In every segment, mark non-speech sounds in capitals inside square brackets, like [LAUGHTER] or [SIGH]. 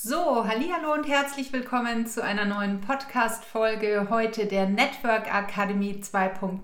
So, hallo und herzlich willkommen zu einer neuen Podcast Folge heute der Network Academy 2.0.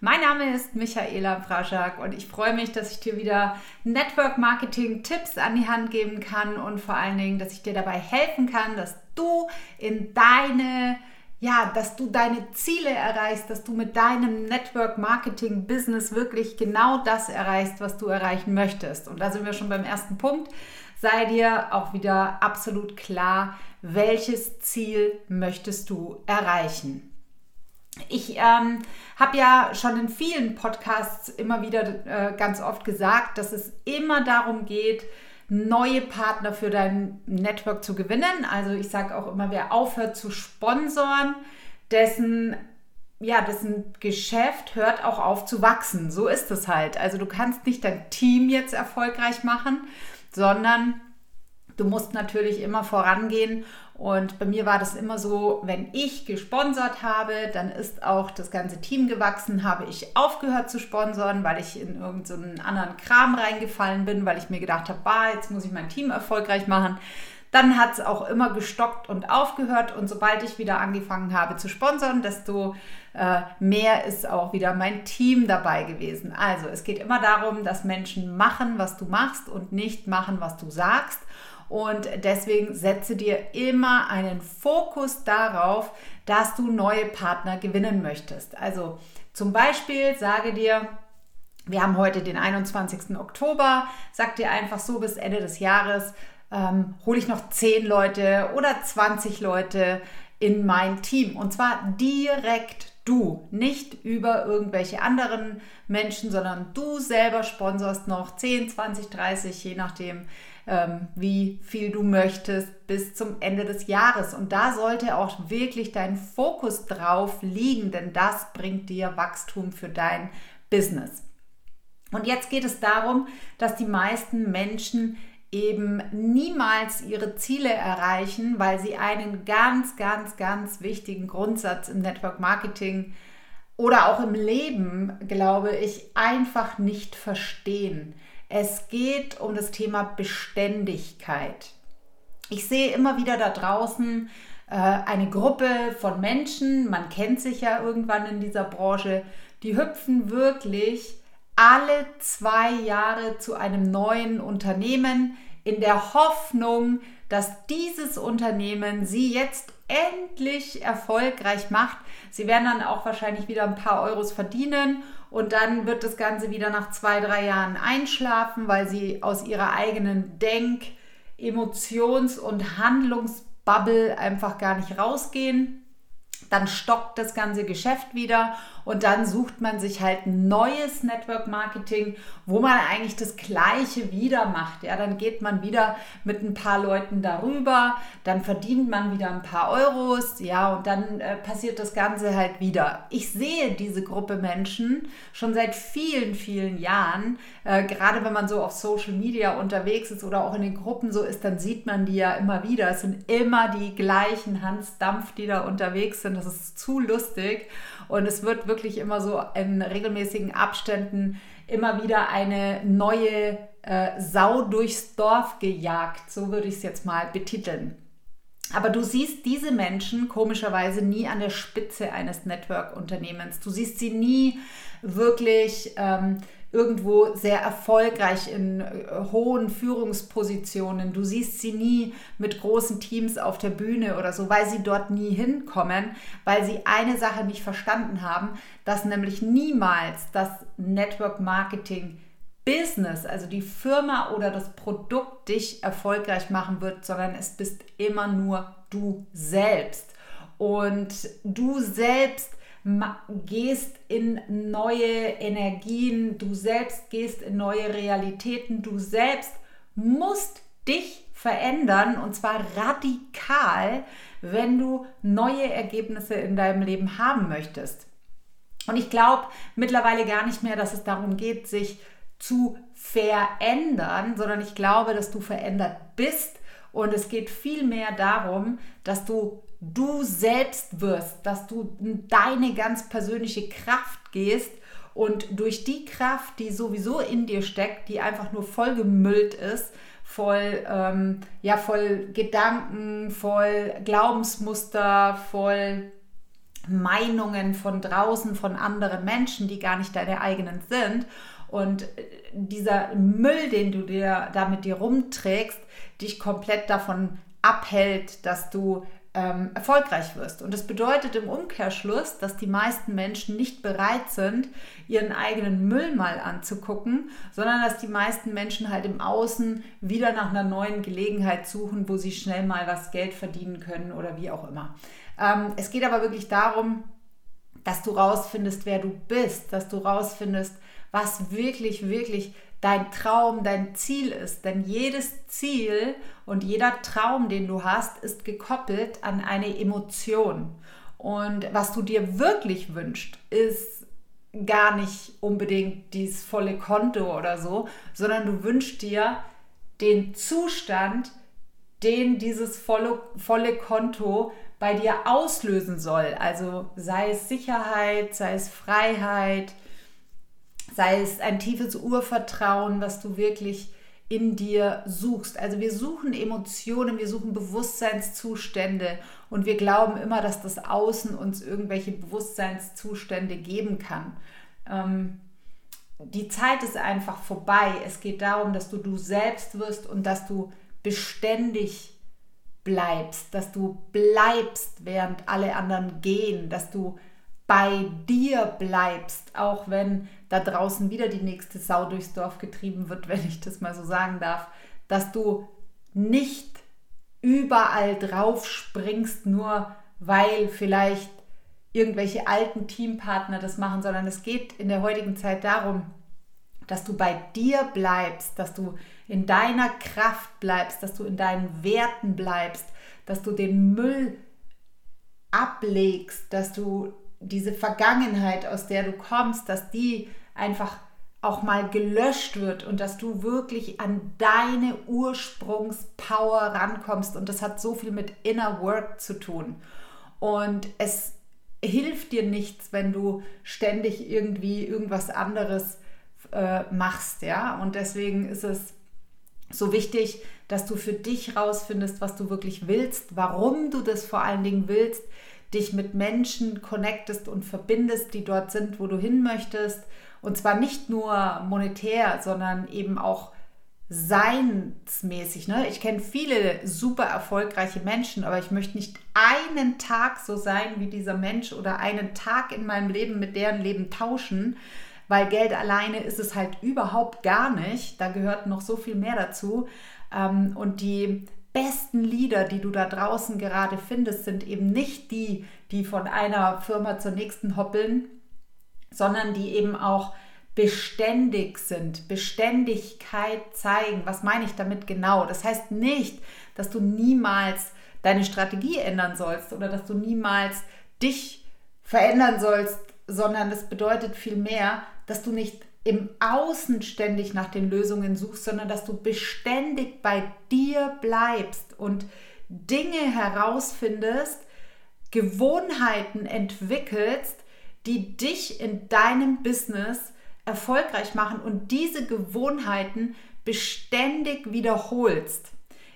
Mein Name ist Michaela Praschak und ich freue mich, dass ich dir wieder Network Marketing Tipps an die Hand geben kann und vor allen Dingen, dass ich dir dabei helfen kann, dass du in deine ja, dass du deine Ziele erreichst, dass du mit deinem Network Marketing Business wirklich genau das erreichst, was du erreichen möchtest. Und da sind wir schon beim ersten Punkt sei dir auch wieder absolut klar, welches Ziel möchtest du erreichen. Ich ähm, habe ja schon in vielen Podcasts immer wieder äh, ganz oft gesagt, dass es immer darum geht, neue Partner für dein Network zu gewinnen. Also ich sage auch immer, wer aufhört zu sponsoren, dessen ja, dessen Geschäft hört auch auf zu wachsen. So ist es halt. Also du kannst nicht dein Team jetzt erfolgreich machen, sondern du musst natürlich immer vorangehen. Und bei mir war das immer so, wenn ich gesponsert habe, dann ist auch das ganze Team gewachsen, habe ich aufgehört zu sponsoren, weil ich in irgendeinen so anderen Kram reingefallen bin, weil ich mir gedacht habe, bah, jetzt muss ich mein Team erfolgreich machen. Dann hat es auch immer gestockt und aufgehört. Und sobald ich wieder angefangen habe zu sponsern, desto äh, mehr ist auch wieder mein Team dabei gewesen. Also es geht immer darum, dass Menschen machen, was du machst und nicht machen, was du sagst. Und deswegen setze dir immer einen Fokus darauf, dass du neue Partner gewinnen möchtest. Also zum Beispiel sage dir, wir haben heute den 21. Oktober, sag dir einfach so bis Ende des Jahres, ähm, hole ich noch 10 Leute oder 20 Leute in mein Team. Und zwar direkt du, nicht über irgendwelche anderen Menschen, sondern du selber sponsorst noch 10, 20, 30, je nachdem, ähm, wie viel du möchtest, bis zum Ende des Jahres. Und da sollte auch wirklich dein Fokus drauf liegen, denn das bringt dir Wachstum für dein Business. Und jetzt geht es darum, dass die meisten Menschen eben niemals ihre Ziele erreichen, weil sie einen ganz, ganz, ganz wichtigen Grundsatz im Network Marketing oder auch im Leben, glaube ich, einfach nicht verstehen. Es geht um das Thema Beständigkeit. Ich sehe immer wieder da draußen äh, eine Gruppe von Menschen, man kennt sich ja irgendwann in dieser Branche, die hüpfen wirklich alle zwei Jahre zu einem neuen Unternehmen in der Hoffnung, dass dieses Unternehmen sie jetzt endlich erfolgreich macht. Sie werden dann auch wahrscheinlich wieder ein paar Euros verdienen und dann wird das Ganze wieder nach zwei, drei Jahren einschlafen, weil sie aus ihrer eigenen Denk-, Emotions- und Handlungsbubble einfach gar nicht rausgehen dann stockt das ganze Geschäft wieder und dann sucht man sich halt neues Network Marketing, wo man eigentlich das gleiche wieder macht. Ja, dann geht man wieder mit ein paar Leuten darüber, dann verdient man wieder ein paar Euros, ja, und dann äh, passiert das Ganze halt wieder. Ich sehe diese Gruppe Menschen schon seit vielen, vielen Jahren, äh, gerade wenn man so auf Social Media unterwegs ist oder auch in den Gruppen so ist, dann sieht man die ja immer wieder. Es sind immer die gleichen Hans Dampf, die da unterwegs sind. Das ist zu lustig. Und es wird wirklich immer so in regelmäßigen Abständen immer wieder eine neue äh, Sau durchs Dorf gejagt. So würde ich es jetzt mal betiteln. Aber du siehst diese Menschen komischerweise nie an der Spitze eines Network-Unternehmens. Du siehst sie nie wirklich ähm, irgendwo sehr erfolgreich in äh, hohen Führungspositionen. Du siehst sie nie mit großen Teams auf der Bühne oder so, weil sie dort nie hinkommen, weil sie eine Sache nicht verstanden haben, dass nämlich niemals das Network Marketing Business, also die Firma oder das Produkt dich erfolgreich machen wird, sondern es bist immer nur du selbst. Und du selbst gehst in neue Energien, du selbst gehst in neue Realitäten, du selbst musst dich verändern und zwar radikal, wenn du neue Ergebnisse in deinem Leben haben möchtest. Und ich glaube mittlerweile gar nicht mehr, dass es darum geht, sich zu verändern, sondern ich glaube, dass du verändert bist und es geht vielmehr darum, dass du du selbst wirst, dass du in deine ganz persönliche Kraft gehst und durch die Kraft, die sowieso in dir steckt, die einfach nur vollgemüllt ist voll, ähm, ja, voll Gedanken, voll Glaubensmuster, voll Meinungen von draußen, von anderen Menschen, die gar nicht deine eigenen sind. Und dieser Müll, den du dir da mit dir rumträgst, dich komplett davon abhält, dass du ähm, erfolgreich wirst. Und das bedeutet im Umkehrschluss, dass die meisten Menschen nicht bereit sind, ihren eigenen Müll mal anzugucken, sondern dass die meisten Menschen halt im Außen wieder nach einer neuen Gelegenheit suchen, wo sie schnell mal was Geld verdienen können oder wie auch immer. Ähm, es geht aber wirklich darum, dass du rausfindest, wer du bist, dass du rausfindest, was wirklich, wirklich dein Traum, dein Ziel ist. Denn jedes Ziel und jeder Traum, den du hast, ist gekoppelt an eine Emotion. Und was du dir wirklich wünschst, ist gar nicht unbedingt dieses volle Konto oder so, sondern du wünschst dir den Zustand, den dieses volle, volle Konto bei dir auslösen soll. Also sei es Sicherheit, sei es Freiheit, sei es ein tiefes Urvertrauen, was du wirklich in dir suchst. Also wir suchen Emotionen, wir suchen Bewusstseinszustände und wir glauben immer, dass das Außen uns irgendwelche Bewusstseinszustände geben kann. Ähm, die Zeit ist einfach vorbei. Es geht darum, dass du du selbst wirst und dass du beständig bleibst, dass du bleibst, während alle anderen gehen, dass du bei dir bleibst, auch wenn da draußen wieder die nächste Sau durchs Dorf getrieben wird, [LAUGHS] wenn ich das mal so sagen darf, dass du nicht überall drauf springst, nur weil vielleicht irgendwelche alten Teampartner das machen, sondern es geht in der heutigen Zeit darum, dass du bei dir bleibst, dass du in deiner Kraft bleibst, dass du in deinen Werten bleibst, dass du den Müll ablegst, dass du diese Vergangenheit, aus der du kommst, dass die einfach auch mal gelöscht wird und dass du wirklich an deine Ursprungspower rankommst. Und das hat so viel mit Inner Work zu tun. Und es hilft dir nichts, wenn du ständig irgendwie irgendwas anderes äh, machst, ja. Und deswegen ist es so wichtig, dass du für dich rausfindest, was du wirklich willst, warum du das vor allen Dingen willst, dich mit Menschen connectest und verbindest, die dort sind, wo du hin möchtest. Und zwar nicht nur monetär, sondern eben auch seinsmäßig. Ne? Ich kenne viele super erfolgreiche Menschen, aber ich möchte nicht einen Tag so sein wie dieser Mensch oder einen Tag in meinem Leben mit deren Leben tauschen, weil Geld alleine ist es halt überhaupt gar nicht. Da gehört noch so viel mehr dazu. Ähm, und die besten Lieder, die du da draußen gerade findest, sind eben nicht die, die von einer Firma zur nächsten hoppeln, sondern die eben auch beständig sind, Beständigkeit zeigen. Was meine ich damit genau? Das heißt nicht, dass du niemals deine Strategie ändern sollst oder dass du niemals dich verändern sollst, sondern das bedeutet vielmehr, dass du nicht im Außen ständig nach den Lösungen suchst, sondern dass du beständig bei dir bleibst und Dinge herausfindest, Gewohnheiten entwickelst, die dich in deinem Business erfolgreich machen und diese Gewohnheiten beständig wiederholst.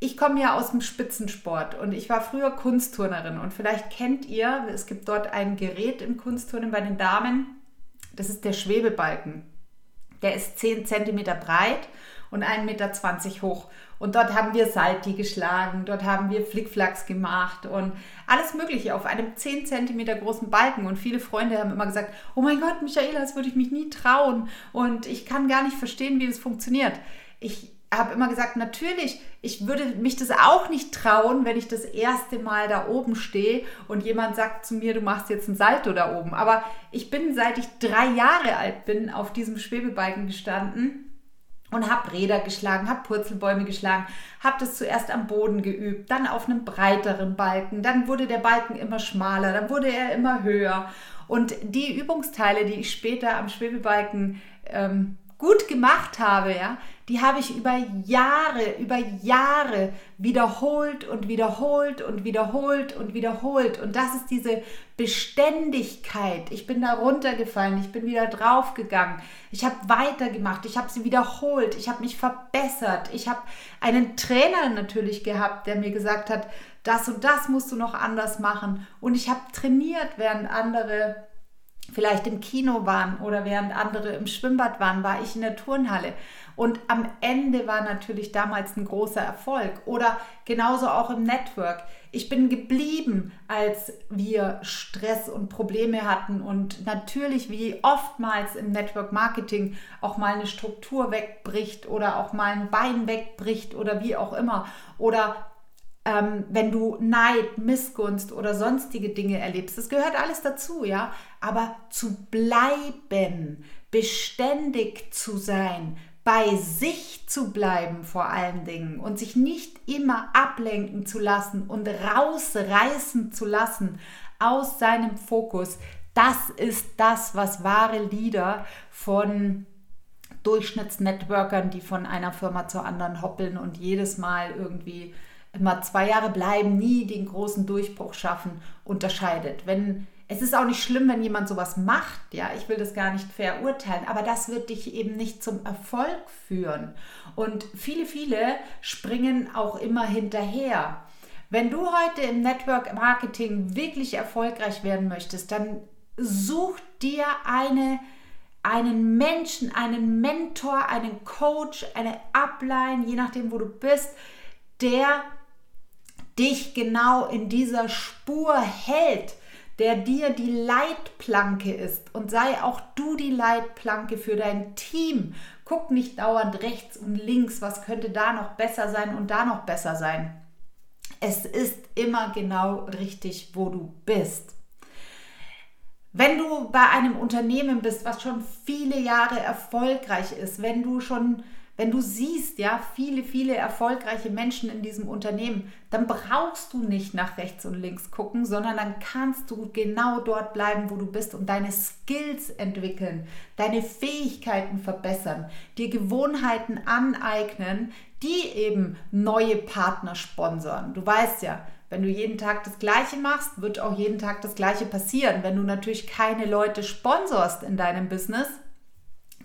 Ich komme ja aus dem Spitzensport und ich war früher Kunstturnerin und vielleicht kennt ihr, es gibt dort ein Gerät im Kunstturnen bei den Damen, das ist der Schwebebalken. Der ist 10 cm breit und 1,20 Meter hoch. Und dort haben wir Salti geschlagen, dort haben wir Flickflacks gemacht und alles Mögliche auf einem 10 cm großen Balken. Und viele Freunde haben immer gesagt, oh mein Gott, Michaela, das würde ich mich nie trauen. Und ich kann gar nicht verstehen, wie das funktioniert. Ich habe immer gesagt, natürlich, ich würde mich das auch nicht trauen, wenn ich das erste Mal da oben stehe und jemand sagt zu mir, du machst jetzt ein Salto da oben. Aber ich bin, seit ich drei Jahre alt bin, auf diesem Schwebebalken gestanden und habe Räder geschlagen, habe Purzelbäume geschlagen, habe das zuerst am Boden geübt, dann auf einem breiteren Balken, dann wurde der Balken immer schmaler, dann wurde er immer höher. Und die Übungsteile, die ich später am Schwebebalken ähm, gut gemacht habe, ja, die habe ich über Jahre, über Jahre wiederholt und wiederholt und wiederholt und wiederholt. Und das ist diese Beständigkeit. Ich bin da runtergefallen, ich bin wieder draufgegangen, ich habe weitergemacht, ich habe sie wiederholt, ich habe mich verbessert. Ich habe einen Trainer natürlich gehabt, der mir gesagt hat, das und das musst du noch anders machen. Und ich habe trainiert, während andere vielleicht im Kino waren oder während andere im Schwimmbad waren, war ich in der Turnhalle. Und am Ende war natürlich damals ein großer Erfolg. Oder genauso auch im Network. Ich bin geblieben, als wir Stress und Probleme hatten und natürlich wie oftmals im Network Marketing auch mal eine Struktur wegbricht oder auch mal ein Bein wegbricht oder wie auch immer. Oder ähm, wenn du Neid, Missgunst oder sonstige Dinge erlebst. Das gehört alles dazu, ja. Aber zu bleiben, beständig zu sein, bei sich zu bleiben vor allen Dingen und sich nicht immer ablenken zu lassen und rausreißen zu lassen aus seinem Fokus, das ist das, was wahre Leader von Durchschnittsnetworkern, die von einer Firma zur anderen hoppeln und jedes Mal irgendwie immer zwei Jahre bleiben, nie den großen Durchbruch schaffen, unterscheidet. Wenn es ist auch nicht schlimm, wenn jemand sowas macht, ja, ich will das gar nicht verurteilen, aber das wird dich eben nicht zum Erfolg führen. Und viele, viele springen auch immer hinterher. Wenn du heute im Network Marketing wirklich erfolgreich werden möchtest, dann such dir eine, einen Menschen, einen Mentor, einen Coach, eine Upline, je nachdem, wo du bist, der dich genau in dieser Spur hält, der dir die Leitplanke ist und sei auch du die Leitplanke für dein Team. Guck nicht dauernd rechts und links, was könnte da noch besser sein und da noch besser sein. Es ist immer genau richtig, wo du bist. Wenn du bei einem Unternehmen bist, was schon viele Jahre erfolgreich ist, wenn du schon wenn du siehst, ja, viele, viele erfolgreiche Menschen in diesem Unternehmen, dann brauchst du nicht nach rechts und links gucken, sondern dann kannst du genau dort bleiben, wo du bist und deine Skills entwickeln, deine Fähigkeiten verbessern, dir Gewohnheiten aneignen, die eben neue Partner sponsern. Du weißt ja, wenn du jeden Tag das Gleiche machst, wird auch jeden Tag das Gleiche passieren. Wenn du natürlich keine Leute sponsorst in deinem Business,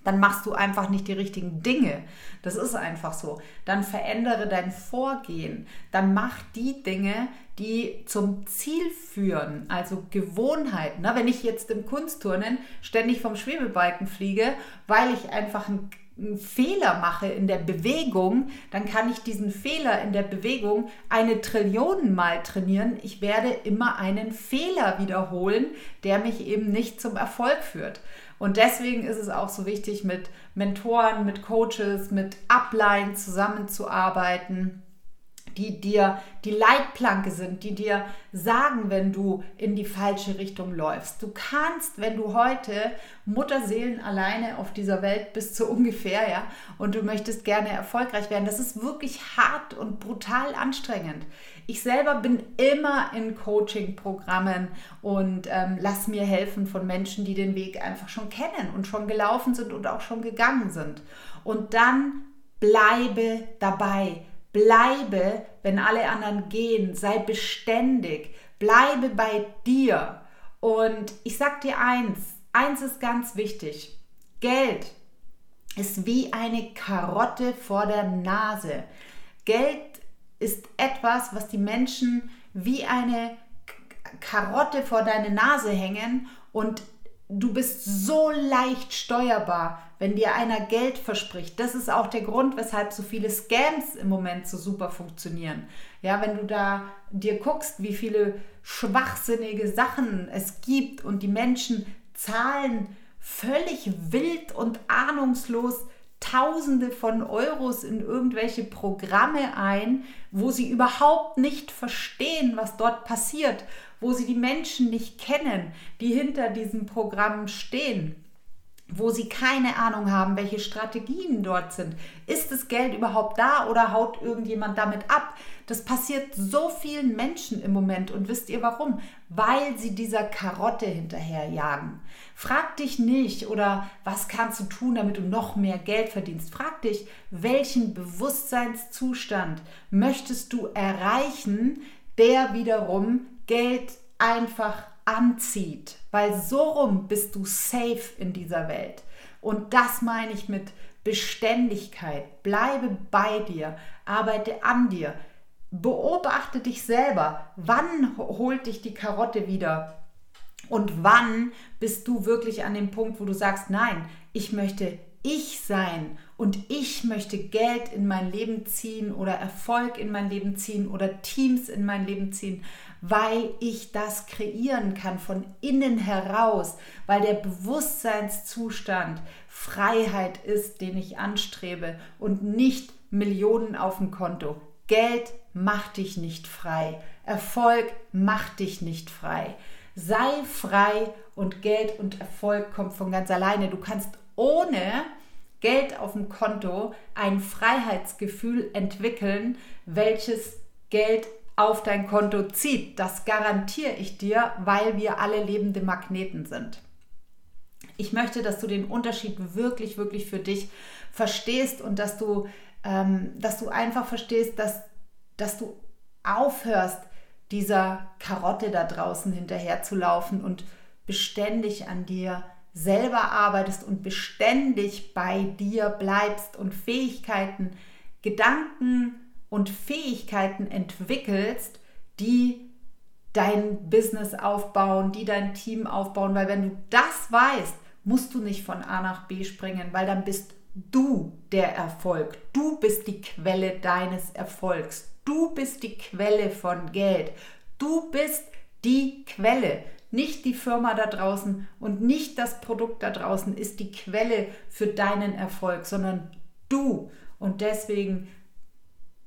dann machst du einfach nicht die richtigen Dinge. Das ist einfach so. Dann verändere dein Vorgehen. Dann mach die Dinge, die zum Ziel führen, also Gewohnheiten. Wenn ich jetzt im Kunstturnen ständig vom Schwebebalken fliege, weil ich einfach einen einen Fehler mache in der Bewegung, dann kann ich diesen Fehler in der Bewegung eine Trillion Mal trainieren. Ich werde immer einen Fehler wiederholen, der mich eben nicht zum Erfolg führt. Und deswegen ist es auch so wichtig, mit Mentoren, mit Coaches, mit Upline zusammenzuarbeiten die dir die Leitplanke sind, die dir sagen, wenn du in die falsche Richtung läufst. Du kannst, wenn du heute Mutterseelen alleine auf dieser Welt bist, so [LAUGHS] ungefähr, ja, und du möchtest gerne erfolgreich werden, das ist wirklich hart und brutal anstrengend. Ich selber bin immer in Coaching-Programmen und ähm, lass mir helfen von Menschen, die den Weg einfach schon kennen und schon gelaufen sind und auch schon gegangen sind. Und dann bleibe dabei Bleibe, wenn alle anderen gehen, sei beständig, bleibe bei dir. Und ich sag dir eins, eins ist ganz wichtig. Geld ist wie eine Karotte vor der Nase. Geld ist etwas, was die Menschen wie eine Karotte vor deine Nase hängen und du bist so leicht steuerbar, wenn dir einer Geld verspricht. Das ist auch der Grund, weshalb so viele Scams im Moment so super funktionieren. Ja, wenn du da dir guckst, wie viele schwachsinnige Sachen es gibt und die Menschen zahlen völlig wild und ahnungslos Tausende von Euros in irgendwelche Programme ein, wo sie überhaupt nicht verstehen, was dort passiert, wo sie die Menschen nicht kennen, die hinter diesen Programmen stehen. Wo sie keine Ahnung haben, welche Strategien dort sind. Ist das Geld überhaupt da oder haut irgendjemand damit ab? Das passiert so vielen Menschen im Moment und wisst ihr warum? Weil sie dieser Karotte hinterherjagen. Frag dich nicht oder was kannst du tun, damit du noch mehr Geld verdienst. Frag dich, welchen Bewusstseinszustand möchtest du erreichen, der wiederum Geld einfach anzieht, weil so rum bist du safe in dieser Welt. Und das meine ich mit Beständigkeit. Bleibe bei dir, arbeite an dir, beobachte dich selber. Wann holt dich die Karotte wieder? Und wann bist du wirklich an dem Punkt, wo du sagst, nein, ich möchte ich sein und ich möchte Geld in mein Leben ziehen oder Erfolg in mein Leben ziehen oder Teams in mein Leben ziehen, weil ich das kreieren kann von innen heraus, weil der Bewusstseinszustand Freiheit ist, den ich anstrebe und nicht Millionen auf dem Konto. Geld macht dich nicht frei. Erfolg macht dich nicht frei. Sei frei und Geld und Erfolg kommt von ganz alleine. Du kannst ohne Geld auf dem Konto ein Freiheitsgefühl entwickeln, welches Geld auf dein Konto zieht. Das garantiere ich dir, weil wir alle lebende Magneten sind. Ich möchte, dass du den Unterschied wirklich, wirklich für dich verstehst und dass du, ähm, dass du einfach verstehst, dass, dass du aufhörst, dieser Karotte da draußen hinterher zu laufen und beständig an dir selber arbeitest und beständig bei dir bleibst und Fähigkeiten, Gedanken und Fähigkeiten entwickelst, die dein Business aufbauen, die dein Team aufbauen, weil wenn du das weißt, musst du nicht von A nach B springen, weil dann bist du der Erfolg. Du bist die Quelle deines Erfolgs. Du bist die Quelle von Geld. Du bist die Quelle. Nicht die Firma da draußen und nicht das Produkt da draußen ist die Quelle für deinen Erfolg, sondern du. Und deswegen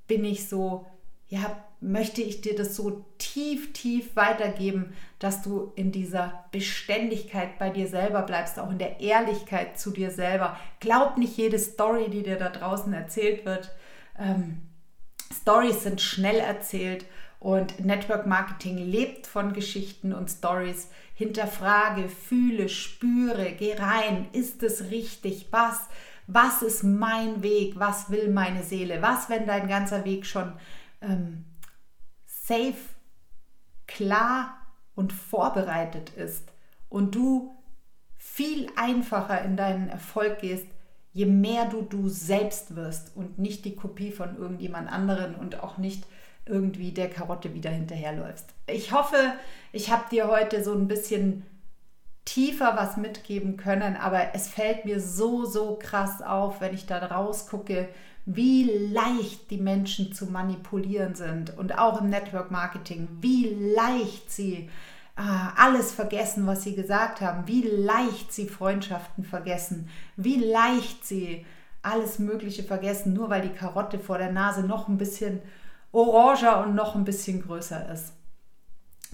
bin ich so, ja, möchte ich dir das so tief, tief weitergeben, dass du in dieser Beständigkeit bei dir selber bleibst, auch in der Ehrlichkeit zu dir selber. Glaub nicht jede Story, die dir da draußen erzählt wird. Ähm, Stories sind schnell erzählt und Network Marketing lebt von Geschichten und Stories. Hinterfrage, fühle, spüre, geh rein. Ist es richtig? Was? Was ist mein Weg? Was will meine Seele? Was, wenn dein ganzer Weg schon ähm, safe, klar und vorbereitet ist und du viel einfacher in deinen Erfolg gehst, je mehr du du selbst wirst und nicht die Kopie von irgendjemand anderen und auch nicht irgendwie der Karotte wieder hinterherläufst. Ich hoffe, ich habe dir heute so ein bisschen tiefer was mitgeben können, aber es fällt mir so, so krass auf, wenn ich da rausgucke, wie leicht die Menschen zu manipulieren sind und auch im Network Marketing, wie leicht sie äh, alles vergessen, was sie gesagt haben, wie leicht sie Freundschaften vergessen, wie leicht sie alles Mögliche vergessen, nur weil die Karotte vor der Nase noch ein bisschen oranger und noch ein bisschen größer ist.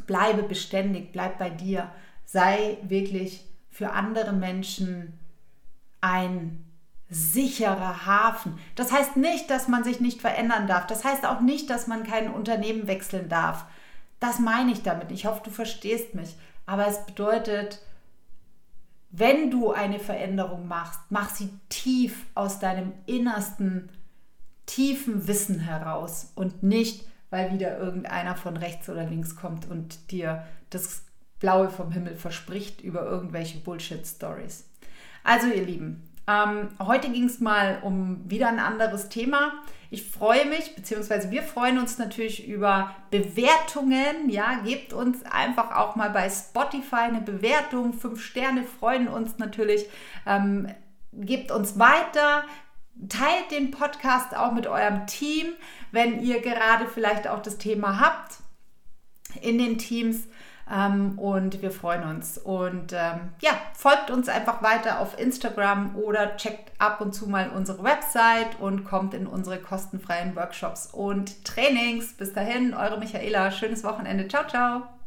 Bleibe beständig, bleib bei dir, sei wirklich für andere Menschen ein sicherer Hafen. Das heißt nicht, dass man sich nicht verändern darf. Das heißt auch nicht, dass man kein Unternehmen wechseln darf. Das meine ich damit. Ich hoffe, du verstehst mich. Aber es bedeutet, wenn du eine Veränderung machst, mach sie tief aus deinem innersten tiefen Wissen heraus und nicht, weil wieder irgendeiner von rechts oder links kommt und dir das Blaue vom Himmel verspricht über irgendwelche Bullshit-Stories. Also ihr Lieben, ähm, heute ging es mal um wieder ein anderes Thema. Ich freue mich, beziehungsweise wir freuen uns natürlich über Bewertungen. Ja, gebt uns einfach auch mal bei Spotify eine Bewertung. Fünf Sterne freuen uns natürlich. Ähm, gebt uns weiter, teilt den Podcast auch mit eurem Team, wenn ihr gerade vielleicht auch das Thema habt in den Teams. Ähm, und wir freuen uns. Und ähm, ja, folgt uns einfach weiter auf Instagram oder checkt ab und zu mal unsere Website und kommt in unsere kostenfreien Workshops und Trainings. Bis dahin, eure Michaela. Schönes Wochenende. Ciao, ciao.